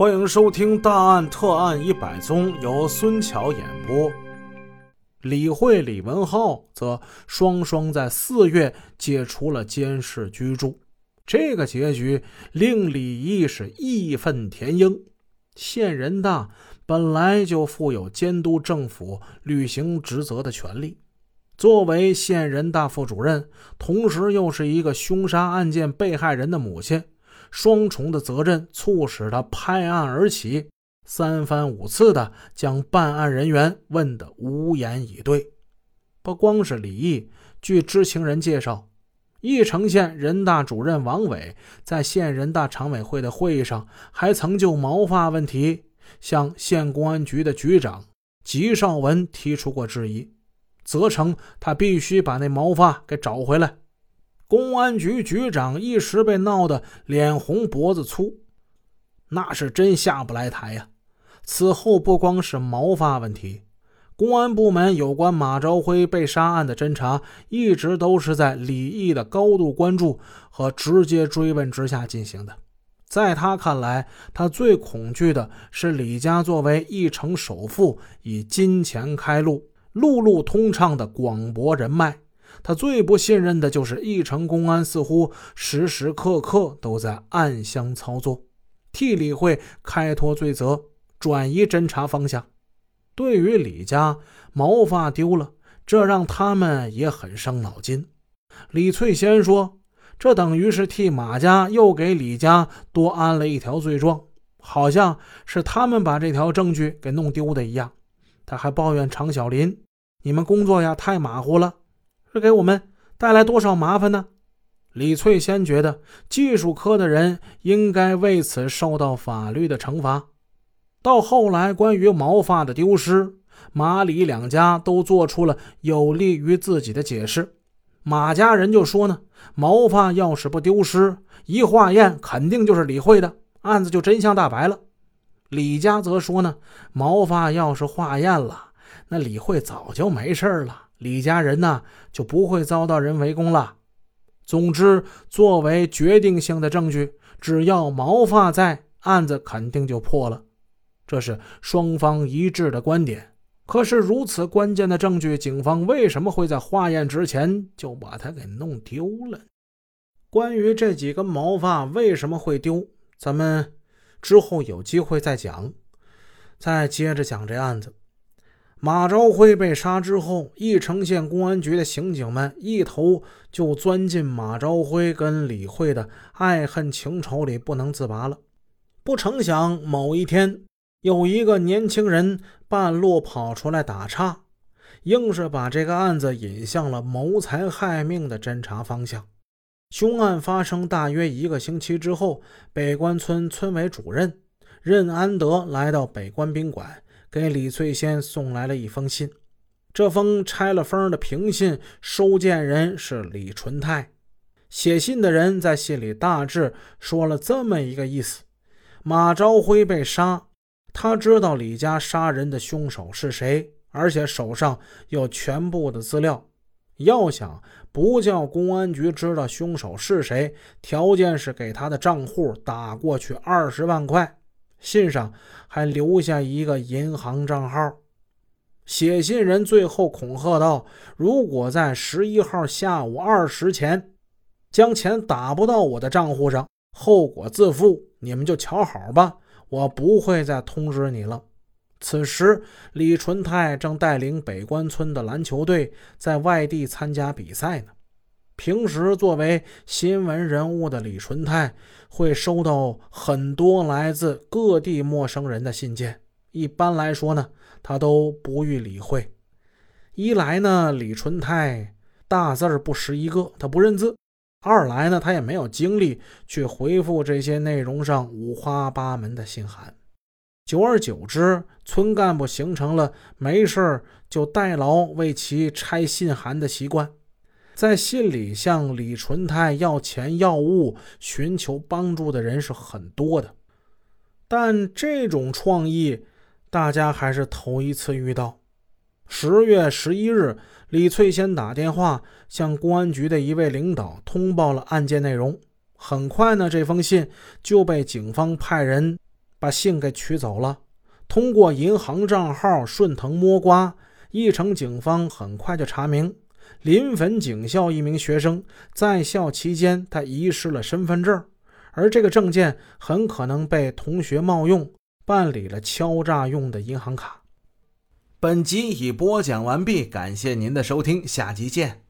欢迎收听《大案特案一百宗》，由孙桥演播。李慧、李文浩则双双在四月解除了监视居住。这个结局令李毅是义愤填膺。县人大本来就负有监督政府履行职责的权利，作为县人大副主任，同时又是一个凶杀案件被害人的母亲。双重的责任促使他拍案而起，三番五次的将办案人员问得无言以对。不光是李毅，据知情人介绍，义城县人大主任王伟在县人大常委会的会议上，还曾就毛发问题向县公安局的局长吉绍文提出过质疑，责成他必须把那毛发给找回来。公安局局长一时被闹得脸红脖子粗，那是真下不来台呀。此后不光是毛发问题，公安部门有关马朝辉被杀案的侦查，一直都是在李毅的高度关注和直接追问之下进行的。在他看来，他最恐惧的是李家作为一城首富，以金钱开路，路路通畅的广博人脉。他最不信任的就是义城公安，似乎时时刻刻都在暗箱操作，替李慧开脱罪责，转移侦查方向。对于李家毛发丢了，这让他们也很伤脑筋。李翠仙说：“这等于是替马家又给李家多安了一条罪状，好像是他们把这条证据给弄丢的一样。”他还抱怨常小林：“你们工作呀，太马虎了。”是给我们带来多少麻烦呢？李翠仙觉得技术科的人应该为此受到法律的惩罚。到后来，关于毛发的丢失，马李两家都做出了有利于自己的解释。马家人就说呢，毛发要是不丢失，一化验肯定就是李慧的，案子就真相大白了。李家则说呢，毛发要是化验了，那李慧早就没事了。李家人呢就不会遭到人围攻了。总之，作为决定性的证据，只要毛发在，案子肯定就破了。这是双方一致的观点。可是，如此关键的证据，警方为什么会在化验之前就把它给弄丢了？关于这几根毛发为什么会丢，咱们之后有机会再讲。再接着讲这案子。马朝辉被杀之后，义城县公安局的刑警们一头就钻进马朝辉跟李慧的爱恨情仇里，不能自拔了。不成想，某一天，有一个年轻人半路跑出来打岔，硬是把这个案子引向了谋财害命的侦查方向。凶案发生大约一个星期之后，北关村村委主任任安德来到北关宾馆。给李翠仙送来了一封信，这封拆了封的平信收件人是李纯泰。写信的人在信里大致说了这么一个意思：马朝辉被杀，他知道李家杀人的凶手是谁，而且手上有全部的资料。要想不叫公安局知道凶手是谁，条件是给他的账户打过去二十万块。信上还留下一个银行账号，写信人最后恐吓道：“如果在十一号下午二时前将钱打不到我的账户上，后果自负，你们就瞧好吧，我不会再通知你了。”此时，李纯泰正带领北关村的篮球队在外地参加比赛呢。平时作为新闻人物的李纯泰会收到很多来自各地陌生人的信件，一般来说呢，他都不予理会。一来呢，李纯泰大字不识一个，他不认字；二来呢，他也没有精力去回复这些内容上五花八门的信函。久而久之，村干部形成了没事就代劳为其拆信函的习惯。在信里向李纯泰要钱要物、寻求帮助的人是很多的，但这种创意大家还是头一次遇到。十月十一日，李翠仙打电话向公安局的一位领导通报了案件内容。很快呢，这封信就被警方派人把信给取走了。通过银行账号顺藤摸瓜，义城警方很快就查明，临汾警校一名学生在校期间，他遗失了身份证，而这个证件很可能被同学冒用办理了敲诈用的银行卡。本集已播讲完毕，感谢您的收听，下集见。